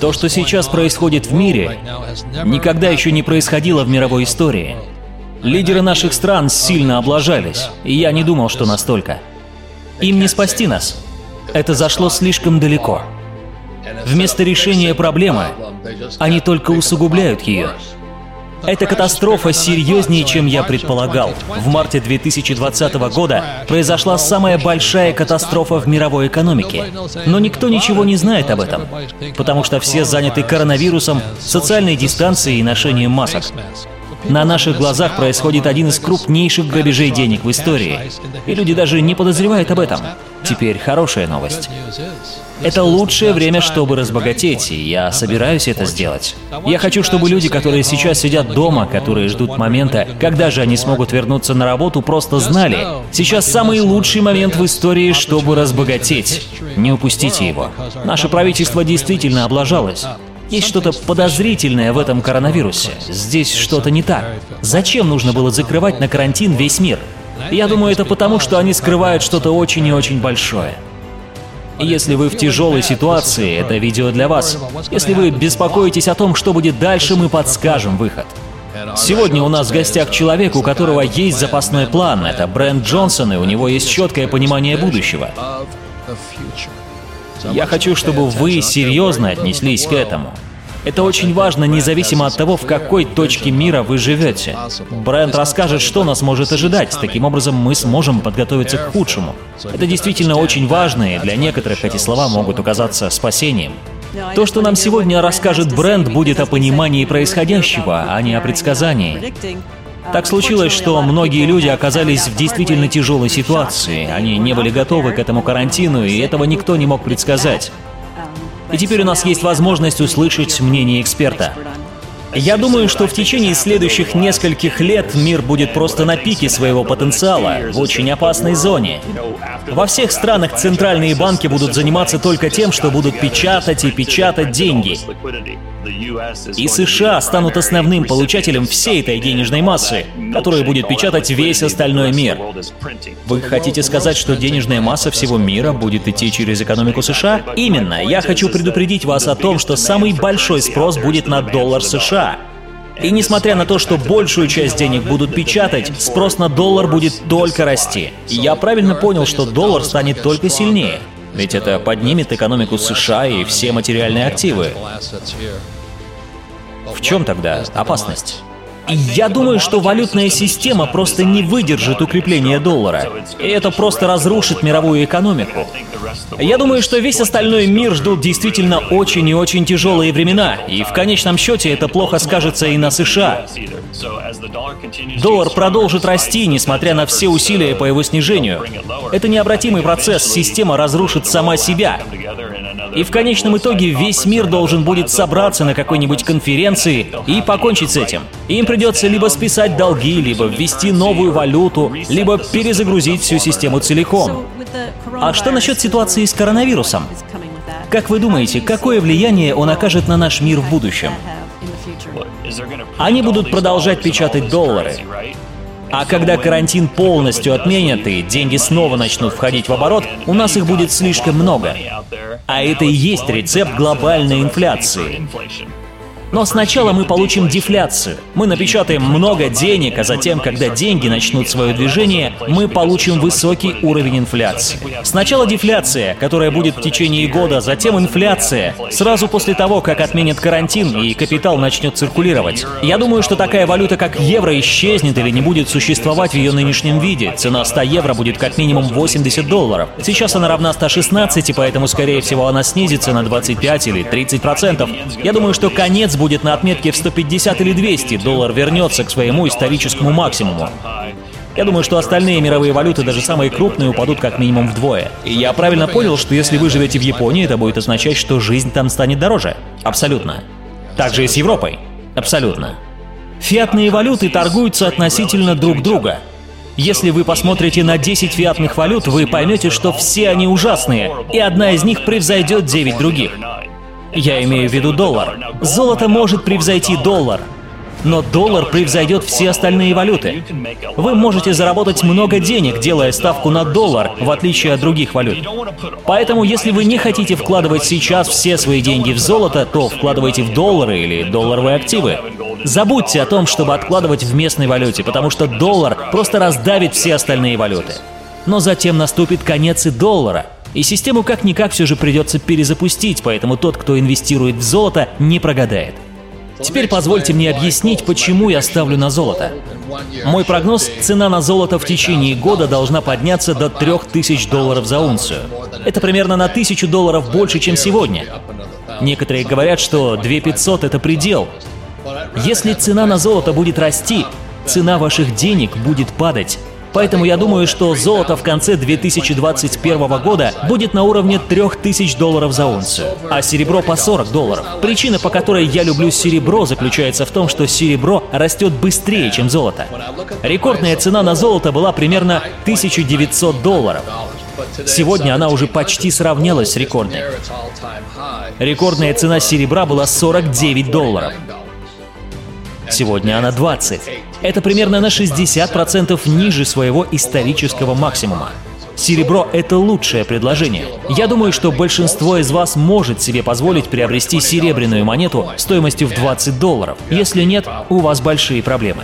То, что сейчас происходит в мире, никогда еще не происходило в мировой истории. Лидеры наших стран сильно облажались, и я не думал, что настолько. Им не спасти нас. Это зашло слишком далеко. Вместо решения проблемы, они только усугубляют ее. Эта катастрофа серьезнее, чем я предполагал. В марте 2020 года произошла самая большая катастрофа в мировой экономике. Но никто ничего не знает об этом, потому что все заняты коронавирусом, социальной дистанцией и ношением масок. На наших глазах происходит один из крупнейших грабежей денег в истории. И люди даже не подозревают об этом. Теперь хорошая новость. Это лучшее время, чтобы разбогатеть, и я собираюсь это сделать. Я хочу, чтобы люди, которые сейчас сидят дома, которые ждут момента, когда же они смогут вернуться на работу, просто знали, сейчас самый лучший момент в истории, чтобы разбогатеть. Не упустите его. Наше правительство действительно облажалось. Есть что-то подозрительное в этом коронавирусе. Здесь что-то не так. Зачем нужно было закрывать на карантин весь мир? Я думаю, это потому, что они скрывают что-то очень и очень большое. Если вы в тяжелой ситуации, это видео для вас. Если вы беспокоитесь о том, что будет дальше, мы подскажем выход. Сегодня у нас в гостях человек, у которого есть запасной план. Это Брэнд Джонсон, и у него есть четкое понимание будущего. Я хочу, чтобы вы серьезно отнеслись к этому. Это очень важно, независимо от того, в какой точке мира вы живете. Бренд расскажет, что нас может ожидать. Таким образом, мы сможем подготовиться к худшему. Это действительно очень важно, и для некоторых эти слова могут оказаться спасением. То, что нам сегодня расскажет бренд, будет о понимании происходящего, а не о предсказании. Так случилось, что многие люди оказались в действительно тяжелой ситуации. Они не были готовы к этому карантину, и этого никто не мог предсказать. И теперь у нас есть возможность услышать мнение эксперта. Я думаю, что в течение следующих нескольких лет мир будет просто на пике своего потенциала, в очень опасной зоне. Во всех странах центральные банки будут заниматься только тем, что будут печатать и печатать деньги. И США станут основным получателем всей этой денежной массы, которая будет печатать весь остальной мир. Вы хотите сказать, что денежная масса всего мира будет идти через экономику США? Именно. Я хочу предупредить вас о том, что самый большой спрос будет на доллар США. И несмотря на то, что большую часть денег будут печатать, спрос на доллар будет только расти. И я правильно понял, что доллар станет только сильнее. Ведь это поднимет экономику США и все материальные активы. В чем тогда опасность? Я думаю, что валютная система просто не выдержит укрепления доллара. И это просто разрушит мировую экономику. Я думаю, что весь остальной мир ждут действительно очень и очень тяжелые времена, и в конечном счете это плохо скажется и на США. Доллар продолжит расти, несмотря на все усилия по его снижению. Это необратимый процесс, система разрушит сама себя. И в конечном итоге весь мир должен будет собраться на какой-нибудь конференции и покончить с этим. Им придется либо списать долги, либо ввести новую валюту, либо перезагрузить всю систему целиком. А что насчет ситуации с коронавирусом? Как вы думаете, какое влияние он окажет на наш мир в будущем? Они будут продолжать печатать доллары. А когда карантин полностью отменят и деньги снова начнут входить в оборот, у нас их будет слишком много. А это и есть рецепт глобальной инфляции. Но сначала мы получим дефляцию. Мы напечатаем много денег, а затем, когда деньги начнут свое движение, мы получим высокий уровень инфляции. Сначала дефляция, которая будет в течение года, затем инфляция, сразу после того, как отменят карантин и капитал начнет циркулировать. Я думаю, что такая валюта, как евро, исчезнет или не будет существовать в ее нынешнем виде. Цена 100 евро будет как минимум 80 долларов. Сейчас она равна 116, и поэтому, скорее всего, она снизится на 25 или 30 процентов. Я думаю, что конец будет на отметке в 150 или 200, доллар вернется к своему историческому максимуму. Я думаю, что остальные мировые валюты, даже самые крупные, упадут как минимум вдвое. И я правильно понял, что если вы живете в Японии, это будет означать, что жизнь там станет дороже. Абсолютно. Также и с Европой. Абсолютно. Фиатные валюты торгуются относительно друг друга. Если вы посмотрите на 10 фиатных валют, вы поймете, что все они ужасные, и одна из них превзойдет 9 других. Я имею в виду доллар. Золото может превзойти доллар. но доллар превзойдет все остальные валюты. Вы можете заработать много денег, делая ставку на доллар, в отличие от других валют. Поэтому, если вы не хотите вкладывать сейчас все свои деньги в золото, то вкладывайте в доллары или долларовые активы. Забудьте о том, чтобы откладывать в местной валюте, потому что доллар просто раздавит все остальные валюты. Но затем наступит конец и доллара, и систему как-никак все же придется перезапустить, поэтому тот, кто инвестирует в золото, не прогадает. Теперь позвольте мне объяснить, почему я ставлю на золото. Мой прогноз – цена на золото в течение года должна подняться до 3000 долларов за унцию. Это примерно на 1000 долларов больше, чем сегодня. Некоторые говорят, что 2500 – это предел. Если цена на золото будет расти, цена ваших денег будет падать. Поэтому я думаю, что золото в конце 2021 года будет на уровне 3000 долларов за унцию, а серебро по 40 долларов. Причина, по которой я люблю серебро, заключается в том, что серебро растет быстрее, чем золото. Рекордная цена на золото была примерно 1900 долларов. Сегодня она уже почти сравнялась с рекордной. Рекордная цена серебра была 49 долларов. Сегодня она 20. Это примерно на 60% ниже своего исторического максимума. Серебро – это лучшее предложение. Я думаю, что большинство из вас может себе позволить приобрести серебряную монету стоимостью в 20 долларов. Если нет, у вас большие проблемы.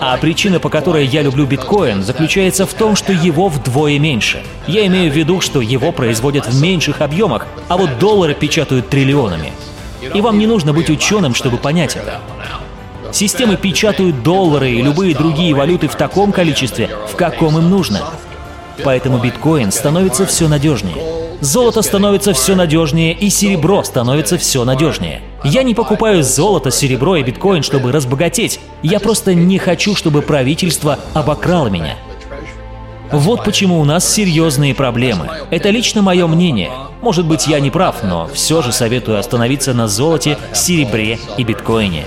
А причина, по которой я люблю биткоин, заключается в том, что его вдвое меньше. Я имею в виду, что его производят в меньших объемах, а вот доллары печатают триллионами. И вам не нужно быть ученым, чтобы понять это. Системы печатают доллары и любые другие валюты в таком количестве, в каком им нужно. Поэтому биткоин становится все надежнее. Золото становится все надежнее, и серебро становится все надежнее. Я не покупаю золото, серебро и биткоин, чтобы разбогатеть. Я просто не хочу, чтобы правительство обокрало меня. Вот почему у нас серьезные проблемы. Это лично мое мнение. Может быть, я не прав, но все же советую остановиться на золоте, серебре и биткоине.